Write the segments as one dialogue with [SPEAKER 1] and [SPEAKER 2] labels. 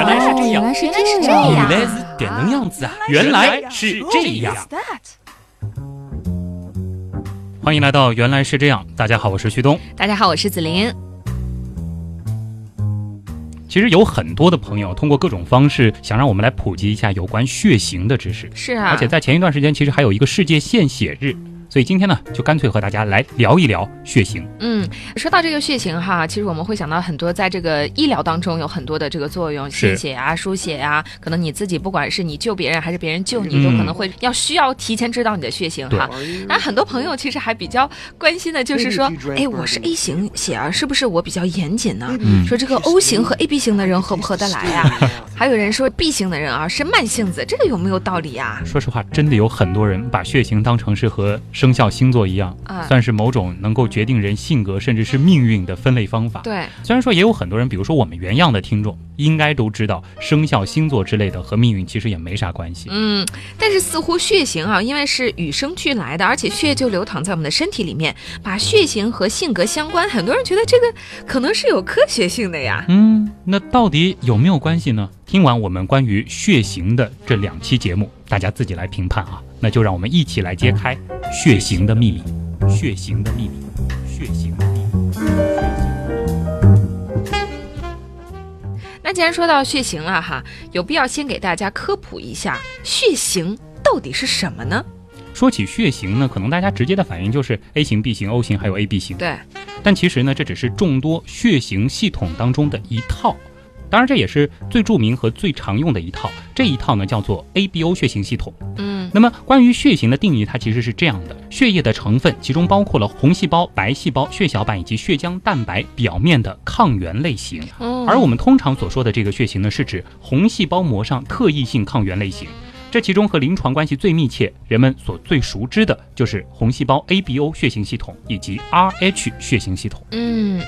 [SPEAKER 1] 原来是这样，
[SPEAKER 2] 原来是
[SPEAKER 3] 原来是
[SPEAKER 2] 这样，
[SPEAKER 1] 原来是点能样。子啊！原来是这样。欢迎来到原来是这样。大家好，我是旭东。
[SPEAKER 3] 大家好，我是子琳。
[SPEAKER 1] 其实有很多的朋友通过各种方式想让我们来普及一下有关血型的知识，
[SPEAKER 3] 是啊，
[SPEAKER 1] 而且在前一段时间其实还有一个世界献血日。所以今天呢，就干脆和大家来聊一聊血型。
[SPEAKER 3] 嗯，说到这个血型哈，其实我们会想到很多，在这个医疗当中有很多的这个作用，献血啊、输血啊，可能你自己不管是你救别人还是别人救你，
[SPEAKER 1] 嗯。
[SPEAKER 3] 都可能会要需要提前知道你的血型哈。那很多朋友其实还比较关心的就是说，哎，我是 A 型血啊，是不是我比较严谨呢？
[SPEAKER 1] 嗯
[SPEAKER 3] 说这个 O 型和 AB 型的人合不合得来呀、还有人说 B 型的人啊是慢性子，这个有没有道理啊、
[SPEAKER 1] 说实话，真的有很多人把血型当成是和生肖星座一样，
[SPEAKER 3] 啊
[SPEAKER 1] 算是某种能够决定人性格甚至是命运的分类方法。
[SPEAKER 3] 对，
[SPEAKER 1] 虽然说也有很多人，比如说我们原样的听众，应该都知道生肖星座之类的和命运其实也没啥关系。
[SPEAKER 3] 嗯，但是似乎血型啊，因为是与生俱来的，而且血就流淌在我们的身体里面，把血型和性格相关，很多人觉得这个可能是有科学性的呀。
[SPEAKER 1] 嗯，那到底有没有关系呢？听完我们关于血型的这两期节目，大家自己来评判啊。那就让我们一起来揭开血型的秘密。血型的秘密，血型
[SPEAKER 3] 那既然说到血型了哈，有必要先给大家科普一下血型到底是什么呢？
[SPEAKER 1] 说起血型呢，可能大家直接的反应就是 A 型、B 型、O 型还有 AB 型。
[SPEAKER 3] 对，
[SPEAKER 1] 但其实呢，这只是众多血型系统当中的一套。当然，这也是最著名和最常用的一套。这一套呢，叫做 ABO 血型系统。
[SPEAKER 3] 嗯
[SPEAKER 1] 那么，关于血型的定义，它其实是这样的：血液的成分其中包括了红细胞、白细胞、血小板以及血浆蛋白表面的抗原类型。
[SPEAKER 3] 哦
[SPEAKER 1] 而我们通常所说的这个血型呢，是指红细胞膜上特异性抗原类型。这其中和临床关系最密切，人们所最熟知的就是红细胞 ABO 血型系统以及 RH 血型系统。
[SPEAKER 3] 嗯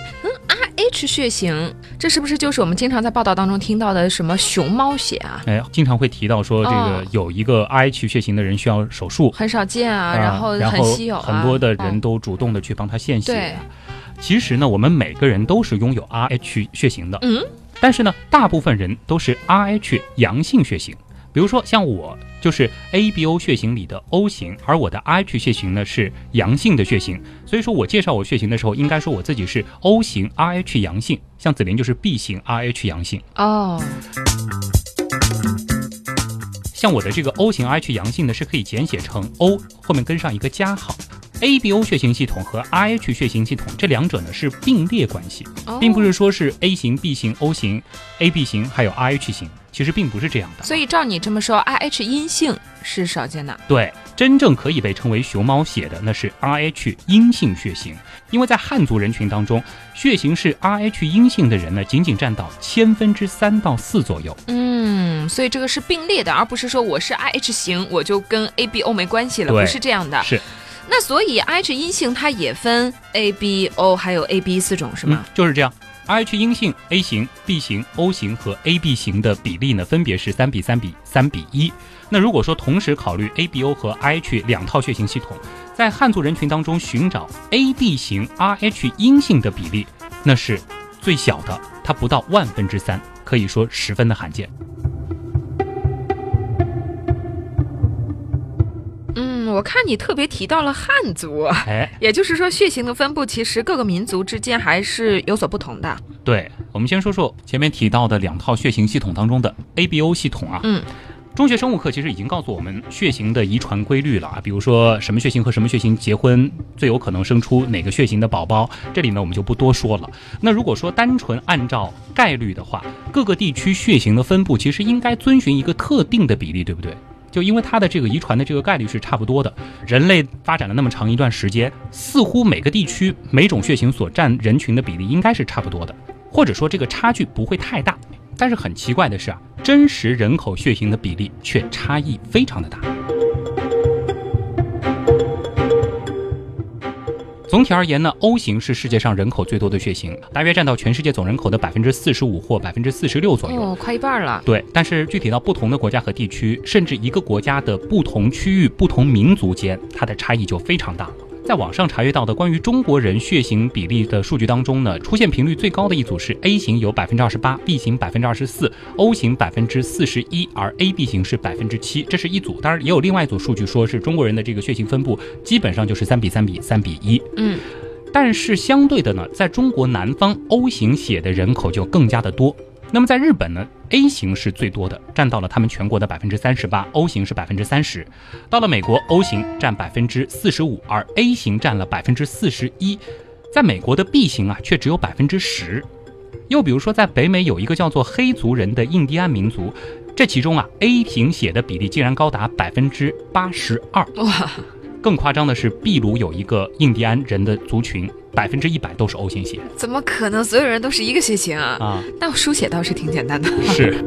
[SPEAKER 3] 嗯，RH 血型，这是不是就是我们经常在报道当中听到的什么熊猫血啊？
[SPEAKER 1] 哎，经常会提到说，这个
[SPEAKER 3] 哦
[SPEAKER 1] 有一个 RH 血型的人需要手术，
[SPEAKER 3] 很少见啊，
[SPEAKER 1] 啊
[SPEAKER 3] 然后很稀有啊，
[SPEAKER 1] 很多的人
[SPEAKER 3] 嗯
[SPEAKER 1] 都主动的去帮他献血。
[SPEAKER 3] 对
[SPEAKER 1] 其实呢，我们每个人都是拥有 RH 血型的，
[SPEAKER 3] 嗯，
[SPEAKER 1] 但是呢，大部分人都是 RH 阳性血型。比如说像我就是 ABO 血型里的 O 型，而我的 RH 血型呢是阳性的血型，所以说我介绍我血型的时候，应该说我自己是 O 型 RH 阳性，像子琳就是 B 型 RH 阳性。
[SPEAKER 3] 哦，
[SPEAKER 1] 像我的这个 O 型 RH 阳性呢，是可以简写成 O 后面跟上一个加号。ABO 血型系统和 RH 血型系统这两者呢是并列关系，
[SPEAKER 3] 哦
[SPEAKER 1] 并不是说是 A 型、B 型、O 型、AB 型还有 RH 型，其实并不是这样的。
[SPEAKER 3] 所以照你这么说，RH 阴性是少见的。
[SPEAKER 1] 对，真正可以被称为熊猫血的那是 RH 阴性血型，因为在汉族人群当中，血型是 RH 阴性的人呢，仅仅占到千分之三到四左右。
[SPEAKER 3] 嗯，所以这个是并列的，而不是说我是 RH 型，我就跟 ABO 没关系了，不是这样的。
[SPEAKER 1] 是，
[SPEAKER 3] 那所以 RH 阴性它也分 ABO 还有 AB 四种是吗？
[SPEAKER 1] 嗯，就是这样。RH 阴性 A 型、B 型、O 型和 AB 型的比例呢，分别是三比三比三比一。那如果说同时考虑 ABO 和 RH 两套血型系统，在汉族人群当中寻找 AB 型 RH 阴性的比例，那是最小的，它不到万分之三，可以说十分的罕见。
[SPEAKER 3] 我看你特别提到了汉族，
[SPEAKER 1] 哎，
[SPEAKER 3] 也就是说血型的分布其实各个民族之间还是有所不同的。
[SPEAKER 1] 对，我们先说说前面提到的两套血型系统当中的 ABO 系统啊。
[SPEAKER 3] 嗯。
[SPEAKER 1] 中学生物课其实已经告诉我们血型的遗传规律了啊，比如说什么血型和什么血型结婚最有可能生出哪个血型的宝宝，这里呢我们就不多说了。那如果说单纯按照概率的话，各个地区血型的分布其实应该遵循一个特定的比例，对不对？就因为它的这个遗传的这个概率是差不多的，人类发展了那么长一段时间，似乎每个地区每种血型所占人群的比例应该是差不多的，或者说这个差距不会太大。但是很奇怪的是啊，真实人口血型的比例却差异非常的大。总体而言呢，O 型是世界上人口最多的血型，大约占到全世界总人口的百分之四十五或百分之四十六左右。
[SPEAKER 3] 哦，快一半了。
[SPEAKER 1] 对，但是具体到不同的国家和地区，甚至一个国家的不同区域、不同民族间，它的差异就非常大了。在在网上查阅到的关于中国人血型比例的数据当中呢，出现频率最高的一组是 A 型有百分之二十八，B 型百分之二十四，O 型百分之四十一，而 AB 型是百分之七，这是一组。当然也有另外一组数据说是中国人的这个血型分布基本上就是三比三比三比一。
[SPEAKER 3] 嗯，
[SPEAKER 1] 但是相对的呢，在中国南方 O 型血的人口就更加的多。那么在日本呢，A 型是最多的，占到了他们全国的百分之三十八，O 型是百分之三十。到了美国，O 型占百分之四十五，而 A 型占了百分之四十一。在美国的 B 型啊，却只有百分之十。又比如说，在北美有一个叫做黑族人的印第安民族，这其中啊，A 型血的比例竟然高达百分之八十二。
[SPEAKER 3] 哇！
[SPEAKER 1] 更夸张的是，秘鲁有一个印第安人的族群，百分之一百都是 O 型血。
[SPEAKER 3] 怎么可能？所有人都是一个血型啊？
[SPEAKER 1] 啊，
[SPEAKER 3] 但我输血倒是挺简单的。
[SPEAKER 1] 是。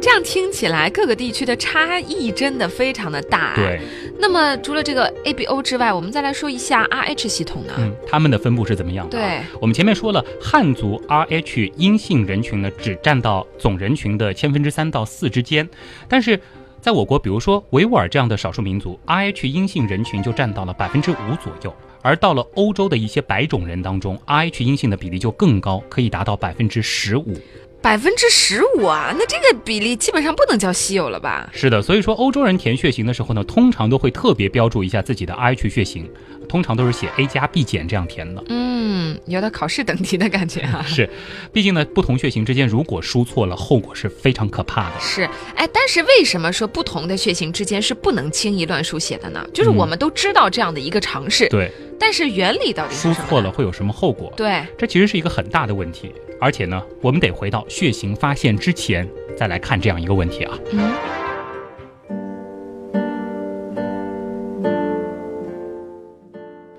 [SPEAKER 3] 这样听起来，各个地区的差异真的非常的大。
[SPEAKER 1] 对。
[SPEAKER 3] 那么除了这个 ABO 之外，我们再来说一下 RH 系统呢？
[SPEAKER 1] 嗯，他们的分布是怎么样的？
[SPEAKER 3] 对，
[SPEAKER 1] 我们前面说了，汉族 RH 阴性人群呢，只占到总人群的千分之三到四之间，但是。在我国，比如说维吾尔这样的少数民族，Rh 阴性人群就占到了百分之五左右；而到了欧洲的一些白种人当中，Rh 阴性的比例就更高，可以达到百分之十五。
[SPEAKER 3] 百分之十五啊，那这个比例基本上不能叫稀有了吧？
[SPEAKER 1] 是的，所以说欧洲人填血型的时候呢，通常都会特别标注一下自己的 Rh 血型，通常都是写 A 加 B 减这样填的。
[SPEAKER 3] 嗯，有点考试等级的感觉啊。
[SPEAKER 1] 是，毕竟呢，不同血型之间如果输错了，后果是非常可怕的。
[SPEAKER 3] 是，哎，但是为什么说不同的血型之间是不能轻易乱输血的呢？就是我们都知道这样的一个常识。
[SPEAKER 1] 对。
[SPEAKER 3] 但是原理到底
[SPEAKER 1] 输错了会有什么后果？
[SPEAKER 3] 对，
[SPEAKER 1] 这其实是一个很大的问题。而且呢，我们得回到血型发现之前再来看这样一个问题啊。
[SPEAKER 3] 嗯。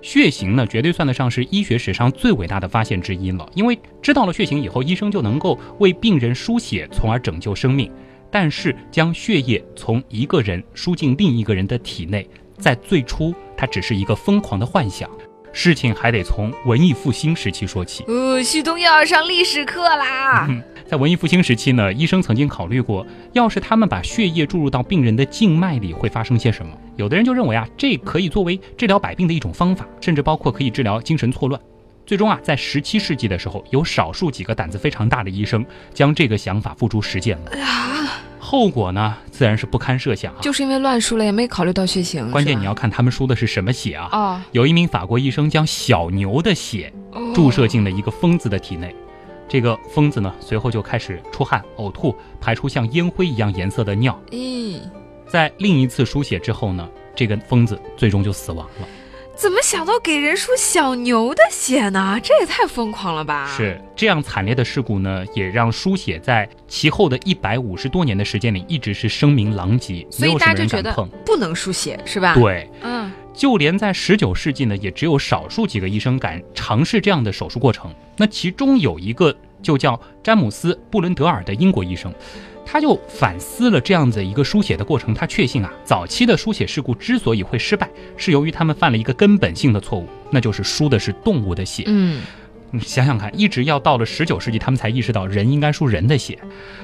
[SPEAKER 1] 血型呢，绝对算得上是医学史上最伟大的发现之一了。因为知道了血型以后，医生就能够为病人输血，从而拯救生命。但是将血液从一个人输进另一个人的体内，在最初。它只是一个疯狂的幻想，事情还得从文艺复兴时期说起。
[SPEAKER 3] 呃，旭东又要上历史课啦。
[SPEAKER 1] 在文艺复兴时期呢，医生曾经考虑过，要是他们把血液注入到病人的静脉里，会发生些什么？有的人就认为啊，这可以作为治疗百病的一种方法，甚至包括可以治疗精神错乱。最终啊，在十七世纪的时候，有少数几个胆子非常大的医生将这个想法付诸实践了。后果呢，自然是不堪设想啊！
[SPEAKER 3] 就是因为乱输了，也没考虑到血型。
[SPEAKER 1] 关键你要看他们输的是什么血啊！
[SPEAKER 3] 啊，
[SPEAKER 1] 有一名法国医生将小牛的血注射进了一个疯子的体内，这个疯子呢，随后就开始出汗、呕吐，排出像烟灰一样颜色的尿。
[SPEAKER 3] 嗯，
[SPEAKER 1] 在另一次输血之后呢，这个疯子最终就死亡了。
[SPEAKER 3] 怎么想到给人输小牛的血呢？这也太疯狂了吧！
[SPEAKER 1] 是这样惨烈的事故呢，也让输血在其后的一百五十多年的时间里一直是声名狼藉，
[SPEAKER 3] 所以大家就觉得不能输血是吧？
[SPEAKER 1] 对，
[SPEAKER 3] 嗯，
[SPEAKER 1] 就连在十九世纪呢，也只有少数几个医生敢尝试这样的手术过程。那其中有一个就叫詹姆斯·布伦德尔的英国医生。他就反思了这样子一个书写的过程，他确信啊，早期的书写事故之所以会失败，是由于他们犯了一个根本性的错误，那就是输的是动物的血。
[SPEAKER 3] 嗯。
[SPEAKER 1] 你想想看，一直要到了十九世纪，他们才意识到人应该输人的血。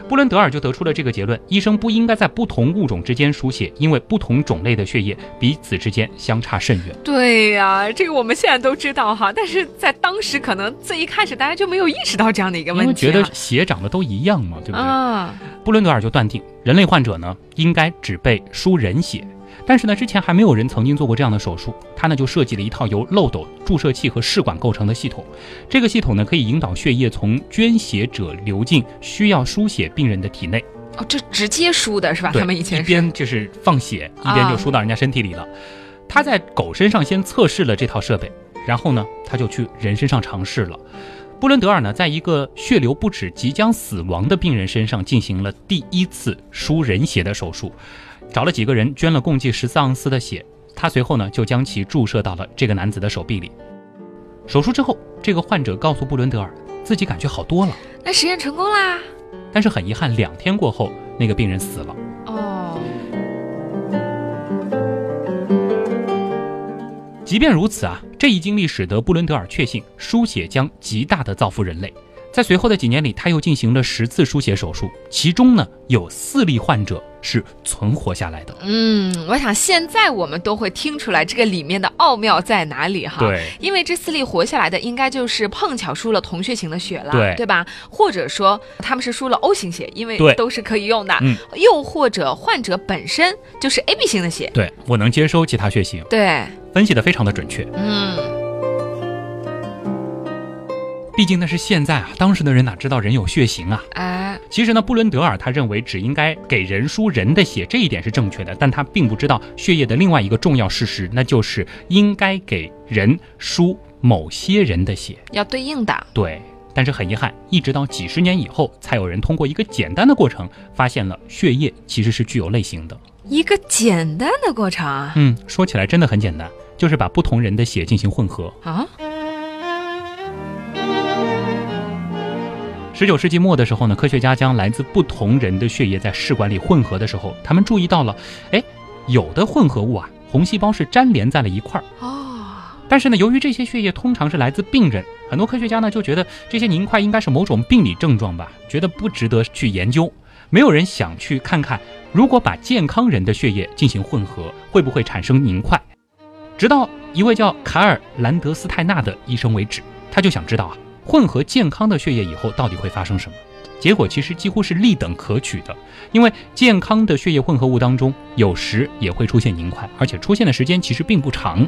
[SPEAKER 1] 布伦德尔就得出了这个结论：医生不应该在不同物种之间输血，因为不同种类的血液彼此之间相差甚远。
[SPEAKER 3] 对呀，这个我们现在都知道哈，但是在当时可能最一开始大家就没有意识到这样的一个问
[SPEAKER 1] 题，因为觉得血长得都一样嘛，对不对？
[SPEAKER 3] 啊，
[SPEAKER 1] 布伦德尔就断定，人类患者呢应该只被输人血。但是呢，之前还没有人曾经做过这样的手术。他呢就设计了一套由漏斗、注射器和试管构成的系统。这个系统呢可以引导血液从捐血者流进需要输血病人的体内。
[SPEAKER 3] 哦，这直接输的是吧？他们以前
[SPEAKER 1] 一边就是放血，一边就输到人家身体里了。他在狗身上先测试了这套设备，然后呢他就去人身上尝试了。布伦德尔呢在一个血流不止、即将死亡的病人身上进行了第一次输人血的手术。找了几个人捐了共计十四盎司的血，他随后呢就将其注射到了这个男子的手臂里。手术之后，这个患者告诉布伦德尔，自己感觉好多了。
[SPEAKER 3] 那实验成功啦。
[SPEAKER 1] 但是很遗憾，两天过后，那个病人死了。
[SPEAKER 3] 哦。
[SPEAKER 1] 即便如此啊，这一经历使得布伦德尔确信输血将极大的造福人类。在随后的几年里，他又进行了十次输血手术，其中呢有四例患者是存活下来的。
[SPEAKER 3] 嗯，我想现在我们都会听出来这个里面的奥妙在哪里哈。
[SPEAKER 1] 对，
[SPEAKER 3] 因为这四例活下来的，应该就是碰巧输了同血型的血了，
[SPEAKER 1] 对
[SPEAKER 3] 对吧？或者说他们是输了 O 型血，因为
[SPEAKER 1] 对
[SPEAKER 3] 都是可以用的。
[SPEAKER 1] 嗯，
[SPEAKER 3] 又或者患者本身就是 AB 型的血。
[SPEAKER 1] 对我能接收其他血型，
[SPEAKER 3] 对，
[SPEAKER 1] 分析的非常的准确。
[SPEAKER 3] 嗯，
[SPEAKER 1] 毕竟那是现在啊，当时的人哪知道人有血型啊？
[SPEAKER 3] 哎，
[SPEAKER 1] 其实呢，布伦德尔他认为只应该给人输人的血，这一点是正确的，但他并不知道血液的另外一个重要事实，那就是应该给人输某些人的血。
[SPEAKER 3] 要对应的。
[SPEAKER 1] 对，但是很遗憾，一直到几十年以后，才有人通过一个简单的过程，发现了血液其实是具有类型的。
[SPEAKER 3] 一个简单的过程啊
[SPEAKER 1] 嗯，说起来真的很简单，就是把不同人的血进行混合。
[SPEAKER 3] 啊！
[SPEAKER 1] 十九世纪末的时候呢，科学家将来自不同人的血液在试管里混合的时候，他们注意到了，哎，有的混合物啊，红细胞是粘连在了一块儿。
[SPEAKER 3] 哦，
[SPEAKER 1] 但是呢，由于这些血液通常是来自病人，很多科学家呢就觉得这些凝块应该是某种病理症状吧，觉得不值得去研究。没有人想去看看，如果把健康人的血液进行混合，会不会产生凝块。直到一位叫卡尔兰德斯泰纳的医生为止，他就想知道啊，混合健康的血液以后到底会发生什么。结果其实几乎是立等可取的，因为健康的血液混合物当中，有时也会出现凝块，而且出现的时间其实并不长。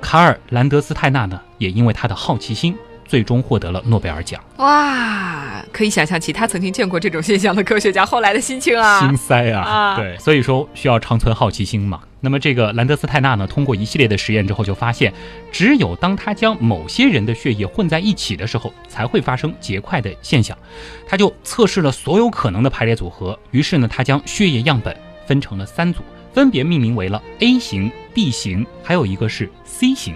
[SPEAKER 1] 卡尔兰德斯泰纳呢，也因为他的好奇心，最终获得了诺贝尔奖。
[SPEAKER 3] 哇，可以想象其他曾经见过这种现象的科学家后来的心情啊！
[SPEAKER 1] 心塞啊！
[SPEAKER 3] 啊
[SPEAKER 1] 对，所以说需要长存好奇心嘛。那么这个兰德斯泰纳呢，通过一系列的实验之后，就发现，只有当他将某些人的血液混在一起的时候，才会发生结块的现象。他就测试了所有可能的排列组合，于是呢，他将血液样本分成了三组，分别命名为了 A 型、B 型，还有一个是 C 型。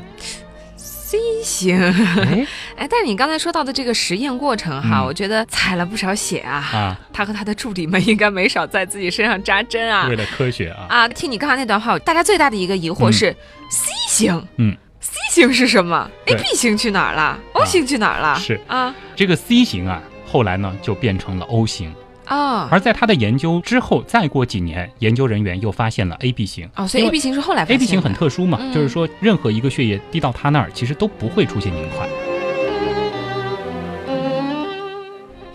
[SPEAKER 3] C 型，
[SPEAKER 1] 哎
[SPEAKER 3] 哎，但是你刚才说到的这个实验过程哈，
[SPEAKER 1] 嗯
[SPEAKER 3] 我觉得采了不少血啊。
[SPEAKER 1] 啊，
[SPEAKER 3] 他和他的助理们应该没少在自己身上扎针啊
[SPEAKER 1] 为了科学啊，
[SPEAKER 3] 啊！听你刚才那段话，大家最大的一个疑惑
[SPEAKER 1] 嗯
[SPEAKER 3] 是、C 型，
[SPEAKER 1] 嗯
[SPEAKER 3] ，C 型是什么
[SPEAKER 1] 对
[SPEAKER 3] ？A、B 型去哪儿了？O 型去哪儿了？
[SPEAKER 1] 是
[SPEAKER 3] 啊
[SPEAKER 1] 这个 C 型啊，后来呢就变成了 O 型。
[SPEAKER 3] 哦
[SPEAKER 1] 而在他的研究之后，再过几年，研究人员又发现了 AB 型。
[SPEAKER 3] 哦，所以 AB 型是后来发现的
[SPEAKER 1] AB 型很特殊嘛，
[SPEAKER 3] 嗯
[SPEAKER 1] 就是说任何一个血液滴到他那儿，其实都不会出现凝块。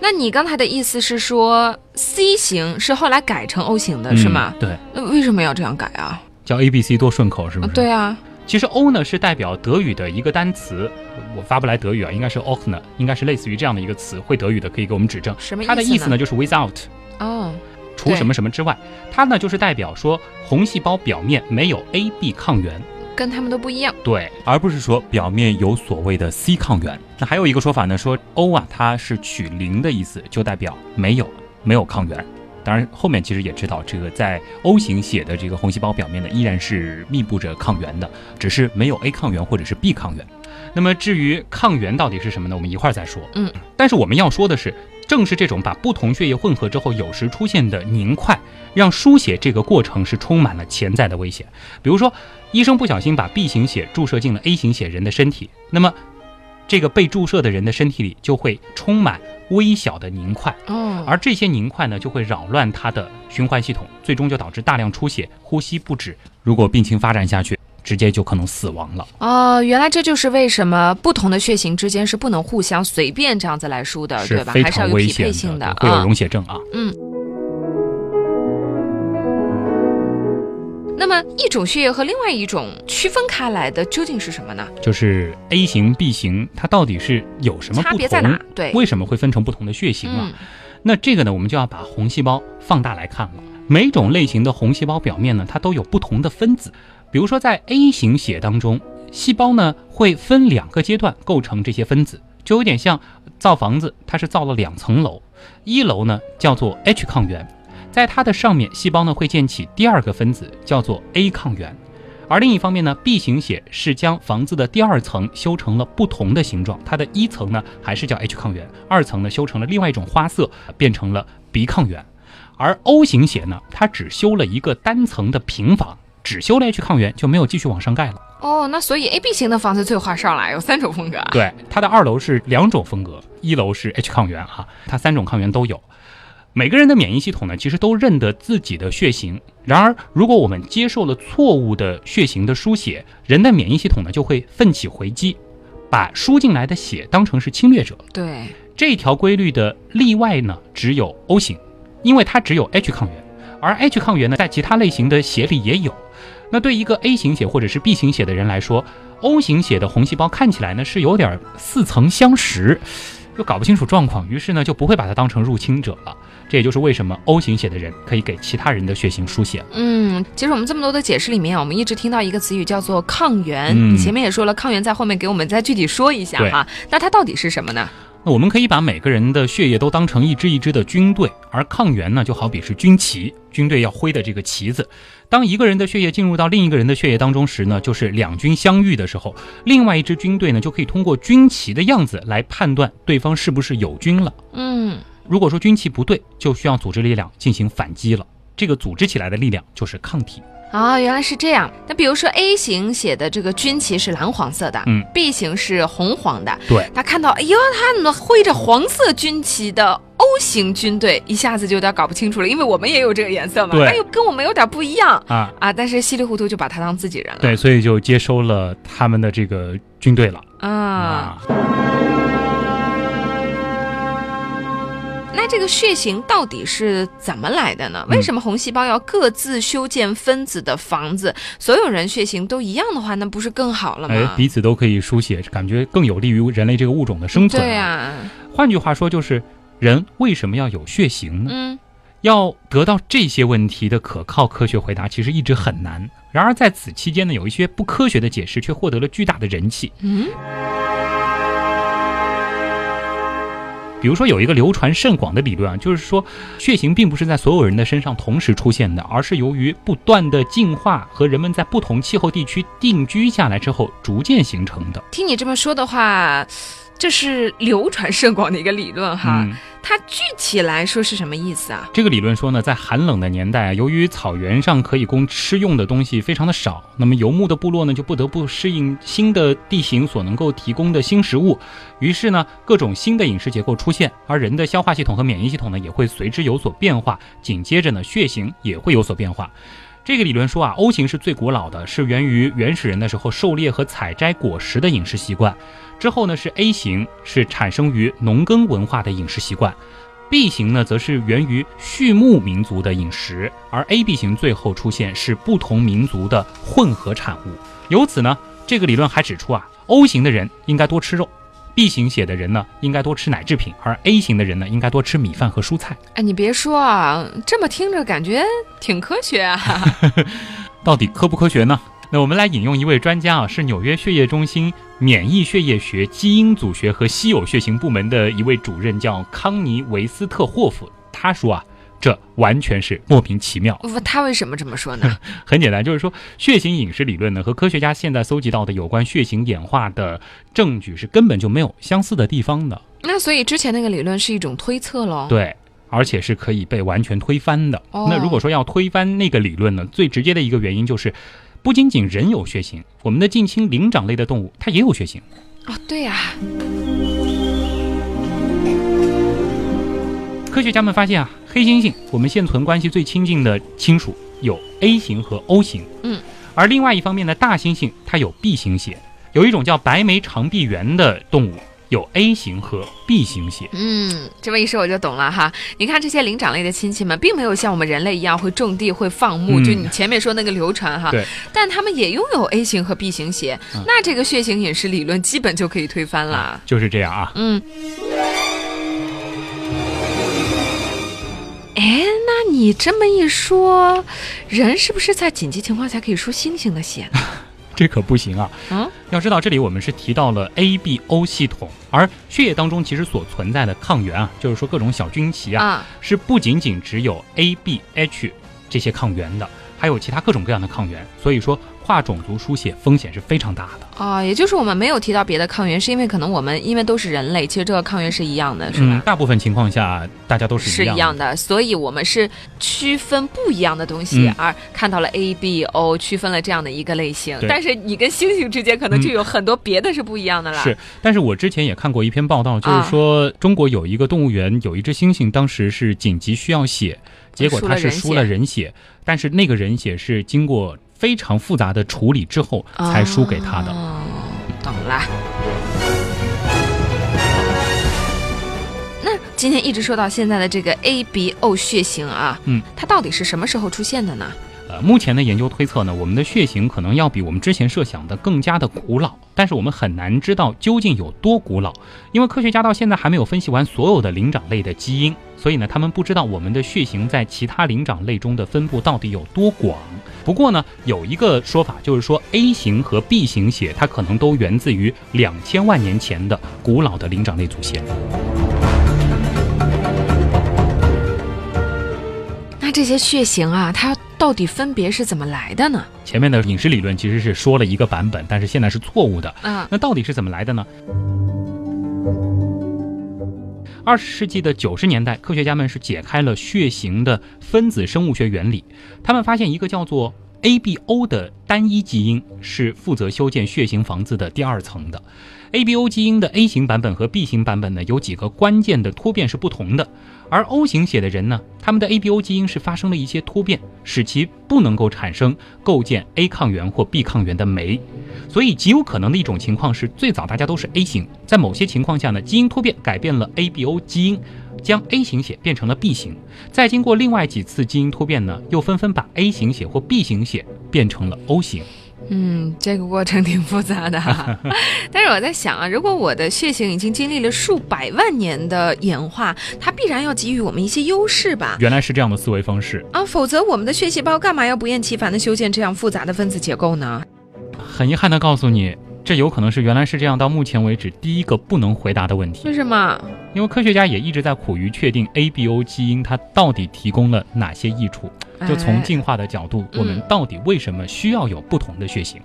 [SPEAKER 3] 那你刚才的意思是说，C 型是后来改成 O 型的，是吗
[SPEAKER 1] 嗯？对，
[SPEAKER 3] 那为什么要这样改啊？
[SPEAKER 1] 叫 A B C 多顺口，是不是？。
[SPEAKER 3] 啊对啊，
[SPEAKER 1] 其实 O 呢是代表德语的一个单词，我发不来德语啊，应该是 ochner，应该是类似于这样的一个词。会德语的可以给我们指正。
[SPEAKER 3] 什么
[SPEAKER 1] 它的意思
[SPEAKER 3] 呢
[SPEAKER 1] 呢就是 without，
[SPEAKER 3] 哦，
[SPEAKER 1] 除什么什么之外，它呢就是代表说红细胞表面没有 A B 抗原。
[SPEAKER 3] 跟他们都不一样。
[SPEAKER 1] 对，
[SPEAKER 2] 而不是说表面有所谓的 C 抗原。
[SPEAKER 1] 那还有一个说法呢，说 O 啊，它是取零的意思，就代表没有没有抗原。当然，后面其实也知道，这个在 O 型血的这个红细胞表面呢，依然是密布着抗原的，只是没有 A 抗原或者是 B 抗原。那么至于抗原到底是什么呢？我们一会儿再说。
[SPEAKER 3] 嗯，
[SPEAKER 1] 但是我们要说的是，正是这种把不同血液混合之后，有时出现的凝块，让输血这个过程是充满了潜在的危险。比如说，医生不小心把 B 型血注射进了 A 型血人的身体，那么这个被注射的人的身体里就会充满微小的凝块，
[SPEAKER 3] 哦，
[SPEAKER 1] 而这些凝块呢就会扰乱他的循环系统，最终就导致大量出血、呼吸不止。如果病情发展下去，直接就可能死亡了。
[SPEAKER 3] 哦，原来这就是为什么不同的血型之间是不能互相随便这样子来输的，对吧？
[SPEAKER 1] 非
[SPEAKER 3] 还是要
[SPEAKER 1] 常危险
[SPEAKER 3] 有匹配性
[SPEAKER 1] 的，会有
[SPEAKER 3] 啊。
[SPEAKER 1] 溶血症啊。
[SPEAKER 3] 那么一种血液和另外一种区分开来的究竟是什么呢？
[SPEAKER 1] 就是 A 型、B 型，它到底是有什么不同
[SPEAKER 3] 差别在哪？？对，
[SPEAKER 1] 为什么会分成不同的血型啊？
[SPEAKER 3] 嗯，
[SPEAKER 1] 那这个呢，我们就要把红细胞放大来看了。每种类型的红细胞表面呢，它都有不同的分子。比如说，在 A 型血当中，细胞呢会分两个阶段构成这些分子，就有点像造房子，它是造了两层楼。一楼呢叫做 H 抗原，在它的上面，细胞呢会建起第二个分子，叫做 A 抗原。而另一方面呢，B 型血是将房子的第二层修成了不同的形状，它的一层呢还是叫 H 抗原，二层呢修成了另外一种花色，变成了 B 抗原。而 O 型血呢，它只修了一个单层的平房，只修了 H 抗原，就没有继续往上盖了。
[SPEAKER 3] 哦，那所以 A B 型的房子最花哨了，有三种风格啊。
[SPEAKER 1] 对，它的二楼是两种风格，一楼是 H 抗原哈，它三种抗原都有。每个人的免疫系统呢，其实都认得自己的血型。然而，如果我们接受了错误的血型的输血，人的免疫系统呢就会奋起回击，把输进来的血当成是侵略者。
[SPEAKER 3] 对，
[SPEAKER 1] 这条规律的例外呢，只有 O 型，因为它只有 H 抗原，而 H 抗原呢，在其他类型的血里也有。那对一个 A 型血或者是 B 型血的人来说，O 型血的红细胞看起来呢是有点似曾相识，又搞不清楚状况，于是呢就不会把它当成入侵者了。这也就是为什么 O 型血的人可以给其他人的血型输血。
[SPEAKER 3] 嗯，其实我们这么多的解释里面，我们一直听到一个词语叫做抗原。
[SPEAKER 1] 嗯
[SPEAKER 3] 你前面也说了，抗原在后面给我们再具体说一下
[SPEAKER 1] 对
[SPEAKER 3] 哈。那它到底是什么呢？
[SPEAKER 1] 那我们可以把每个人的血液都当成一支一支的军队，而抗原呢，就好比是军旗，军队要挥的这个旗子。当一个人的血液进入到另一个人的血液当中时呢，就是两军相遇的时候，另外一支军队呢就可以通过军旗的样子来判断对方是不是友军了。
[SPEAKER 3] 嗯，
[SPEAKER 1] 如果说军旗不对，就需要组织力量进行反击了。这个组织起来的力量就是抗体。
[SPEAKER 3] 啊，原来是这样。那比如说 A 型写的这个军旗是蓝黄色的，
[SPEAKER 1] 嗯
[SPEAKER 3] ，B 型是红黄的。
[SPEAKER 1] 对，
[SPEAKER 3] 他看到，哎呦，他怎么挥着黄色军旗的 O 型军队，一下子就有点搞不清楚了，因为我们也有这个颜色嘛，
[SPEAKER 1] 对
[SPEAKER 3] 哎呦，跟我们有点不一样
[SPEAKER 1] 啊，
[SPEAKER 3] 啊。但是稀里糊涂就把他当自己人了。
[SPEAKER 1] 对，所以就接收了他们的这个军队了
[SPEAKER 3] 啊，那这个血型到底是怎么来的呢？
[SPEAKER 1] 嗯
[SPEAKER 3] 为什么红细胞要各自修建分子的房子？所有人血型都一样的话，那不是更好了
[SPEAKER 1] 哎
[SPEAKER 3] 吗？，
[SPEAKER 1] 彼此都可以书写，感觉更有利于人类这个物种的生存。
[SPEAKER 3] 对呀、
[SPEAKER 1] 换句话说，就是人为什么要有血型呢？
[SPEAKER 3] 嗯，
[SPEAKER 1] 要得到这些问题的可靠科学回答，其实一直很难。然而在此期间呢，有一些不科学的解释却获得了巨大的人气。
[SPEAKER 3] 嗯，
[SPEAKER 1] 比如说有一个流传甚广的理论啊，就是说血型并不是在所有人的身上同时出现的，而是由于不断的进化和人们在不同气候地区定居下来之后逐渐形成的。
[SPEAKER 3] 听你这么说的话，这是流传甚广的一个理论哈。
[SPEAKER 1] 嗯，
[SPEAKER 3] 它具体来说是什么意思啊？
[SPEAKER 1] 这个理论说呢，在寒冷的年代啊，由于草原上可以供吃用的东西非常的少，那么游牧的部落呢就不得不适应新的地形所能够提供的新食物，于是呢，各种新的饮食结构出现，而人的消化系统和免疫系统呢也会随之有所变化，紧接着呢，血型也会有所变化。这个理论说啊，O 型是最古老的，是源于原始人的时候狩猎和采摘果实的饮食习惯。之后呢是 A 型，是产生于农耕文化的饮食习惯。B 型呢，则是源于畜牧民族的饮食，而 AB 型最后出现是不同民族的混合产物。由此呢，这个理论还指出啊，O 型的人应该多吃肉，B 型血的人呢应该多吃奶制品，而 A 型的人呢应该多吃米饭和蔬菜。
[SPEAKER 3] 哎，你别说啊，这么听着感觉挺科学啊。
[SPEAKER 1] 到底科不科学呢？那我们来引用一位专家啊，是纽约血液中心免疫血液学、基因组学和稀有血型部门的一位主任，叫康尼维斯特霍夫。他说啊，这完全是莫名其妙。
[SPEAKER 3] 不他为什么这么说呢？
[SPEAKER 1] 很简单，就是说血型饮食理论呢和科学家现在搜集到的有关血型演化的证据是根本就没有相似的地方的。
[SPEAKER 3] 那所以之前那个理论是一种推测喽。
[SPEAKER 1] 对。而且是可以被完全推翻的。
[SPEAKER 3] 哦
[SPEAKER 1] 那如果说要推翻那个理论呢，最直接的一个原因就是，不仅仅人有血型，我们的近亲灵长类的动物它也有血型。
[SPEAKER 3] 哦，对呀、
[SPEAKER 1] 科学家们发现啊，黑猩猩我们现存关系最亲近的亲属有 A 型和 O 型，
[SPEAKER 3] 嗯，
[SPEAKER 1] 而另外一方面呢，大猩猩它有 B 型血，有一种叫白眉长臂猿的动物有 A 型和 B 型血。
[SPEAKER 3] 嗯，这么一说我就懂了哈。你看这些灵长类的亲戚们，并没有像我们人类一样会种地、会放牧，
[SPEAKER 1] 嗯
[SPEAKER 3] 就你前面说那个流传哈。
[SPEAKER 1] 对。
[SPEAKER 3] 但他们也拥有 A 型和 B 型血，
[SPEAKER 1] 嗯
[SPEAKER 3] 那这个血型饮食理论基本就可以推翻了。
[SPEAKER 1] 就是这样啊，
[SPEAKER 3] 嗯。哎，那你这么一说，人是不是在紧急情况下可以输猩猩的血呢？
[SPEAKER 1] 这可不行啊。
[SPEAKER 3] 嗯，
[SPEAKER 1] 要知道这里我们是提到了 A、B、O 系统，而血液当中其实所存在的抗原啊，就是说各种小菌旗啊，
[SPEAKER 3] 啊，
[SPEAKER 1] 是不仅仅只有 A、B、H 这些抗原的，还有其他各种各样的抗原。所以说，化种族书写风险是非常大的。
[SPEAKER 3] 哦，也就是我们没有提到别的抗原，是因为可能我们因为都是人类，其实这个抗原是一样的，是
[SPEAKER 1] 嗯，
[SPEAKER 3] 吧？
[SPEAKER 1] 大部分情况下大家都是
[SPEAKER 3] 是
[SPEAKER 1] 一样的。
[SPEAKER 3] 一样的，所以我们是区分不一样的东西，
[SPEAKER 1] 嗯
[SPEAKER 3] 而看到了 A、B、O，区分了这样的一个类型。但是你跟猩猩之间可能就有很多别的是不一样的了。
[SPEAKER 1] 是，但是我之前也看过一篇报道，就是
[SPEAKER 3] 啊
[SPEAKER 1] 说中国有一个动物园有一只猩猩，当时是紧急需要血，结果它是输了人血，但是那个人血是经过非常复杂的处理之后才输给他的。
[SPEAKER 3] 哦，懂了。那今天一直说到现在的这个 A、B、O 血型啊，
[SPEAKER 1] 嗯，
[SPEAKER 3] 它到底是什么时候出现的呢？
[SPEAKER 1] 呃，目前的研究推测呢，我们的血型可能要比我们之前设想的更加的古老，但是我们很难知道究竟有多古老，因为科学家到现在还没有分析完所有的灵长类的基因，所以呢，他们不知道我们的血型在其他灵长类中的分布到底有多广。不过呢，有一个说法就是说，A 型和 B 型血它可能都源自于两千万年前的古老的灵长类祖先。
[SPEAKER 3] 那这些血型啊，它到底分别是怎么来的呢？
[SPEAKER 1] 前面的饮食理论其实是说了一个版本，但是现在是错误的。
[SPEAKER 3] 啊，
[SPEAKER 1] 那到底是怎么来的呢？二十世纪的九十年代，科学家们是解开了血型的分子生物学原理。他们发现一个叫做 ABO 的单一基因是负责修建血型房子的第二层的。ABO 基因的 A 型版本和 B 型版本呢，有几个关键的突变是不同的。而 O 型血的人呢，他们的 ABO 基因是发生了一些突变，使其不能够产生构建 A 抗原或 B 抗原的酶。所以极有可能的一种情况是，最早大家都是 A 型，在某些情况下呢，基因突变改变了 ABO 基因，将 A 型血变成了 B 型。再经过另外几次基因突变呢，又纷纷把 A 型血或 B 型血变成了 O 型。
[SPEAKER 3] 嗯，这个过程挺复杂的哈。但是我在想啊，如果我的血型已经经历了数百万年的演化，它必然要给予我们一些优势吧？
[SPEAKER 1] 原来是这样的思维方式。
[SPEAKER 3] 啊，否则我们的血细胞干嘛要不厌其烦地修建这样复杂的分子结构呢？
[SPEAKER 1] 很遗憾的告诉你，这有可能是原来是这样到目前为止第一个不能回答的问题。
[SPEAKER 3] 为什么？
[SPEAKER 1] 因为科学家也一直在苦于确定 ABO 基因它到底提供了哪些益处。就从
[SPEAKER 3] 哎
[SPEAKER 1] 进化的角度，
[SPEAKER 3] 嗯
[SPEAKER 1] 我们到底为什么需要有不同的血型？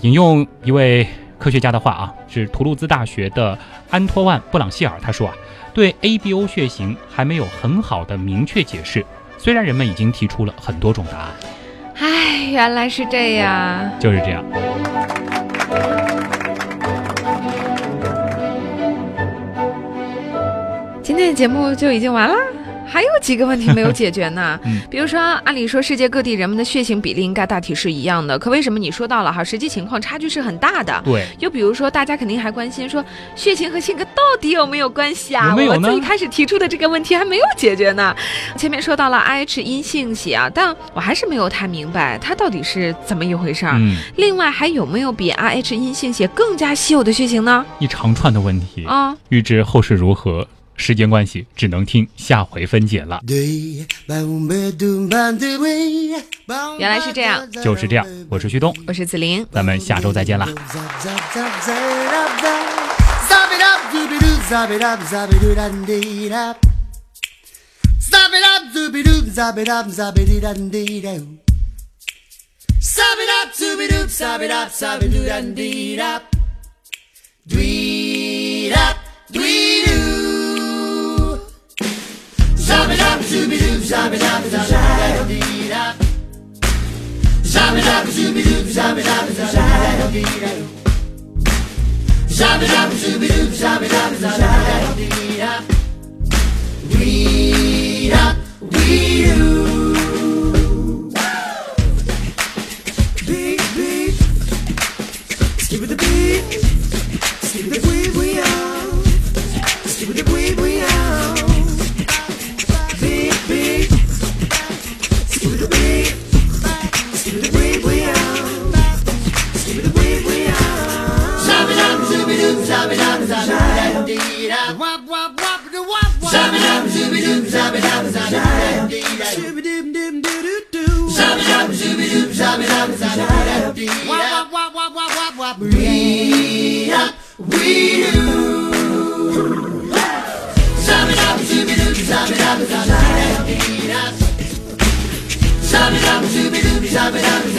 [SPEAKER 1] 引用一位科学家的话啊，是图卢兹大学的安托万·布朗希尔，他说啊，对 ABO 血型还没有很好的明确解释，虽然人们已经提出了很多种答案，
[SPEAKER 3] 唉，原来是这样。
[SPEAKER 1] 就是这样。
[SPEAKER 3] 今天的节目就已经完了。还有几个问题没有解决呢
[SPEAKER 1] 嗯，
[SPEAKER 3] 比如说，按理说世界各地人们的血型比例应该大体是一样的，可为什么你说到了哈，实际情况差距是很大的？
[SPEAKER 1] 对，
[SPEAKER 3] 又比如说，大家肯定还关心说，血型和性格到底有没有关系啊？
[SPEAKER 1] 有没有呢
[SPEAKER 3] 我最开始提出的这个问题还没有解决呢。前面说到了 RH 阴性血啊，但我还是没有太明白它到底是怎么一回事儿。
[SPEAKER 1] 嗯，
[SPEAKER 3] 另外，还有没有比 RH 阴性血更加稀有的血型呢？
[SPEAKER 1] 一长串的问题，
[SPEAKER 3] 啊，
[SPEAKER 1] 预知后事如何，时间关系，只能听下回分解了。
[SPEAKER 3] 原来是这样，
[SPEAKER 1] 就是这样，我是旭东，
[SPEAKER 3] 我是子琳。
[SPEAKER 1] 咱们下周再见啦。
[SPEAKER 4] Up, up, Shabba dabba zooby doo, shabba dabba dabba Shabba dabba zooby doo, shabba dabba dabba Shabba dabba zooby doo, shabba dabba dabba Weed up, weed up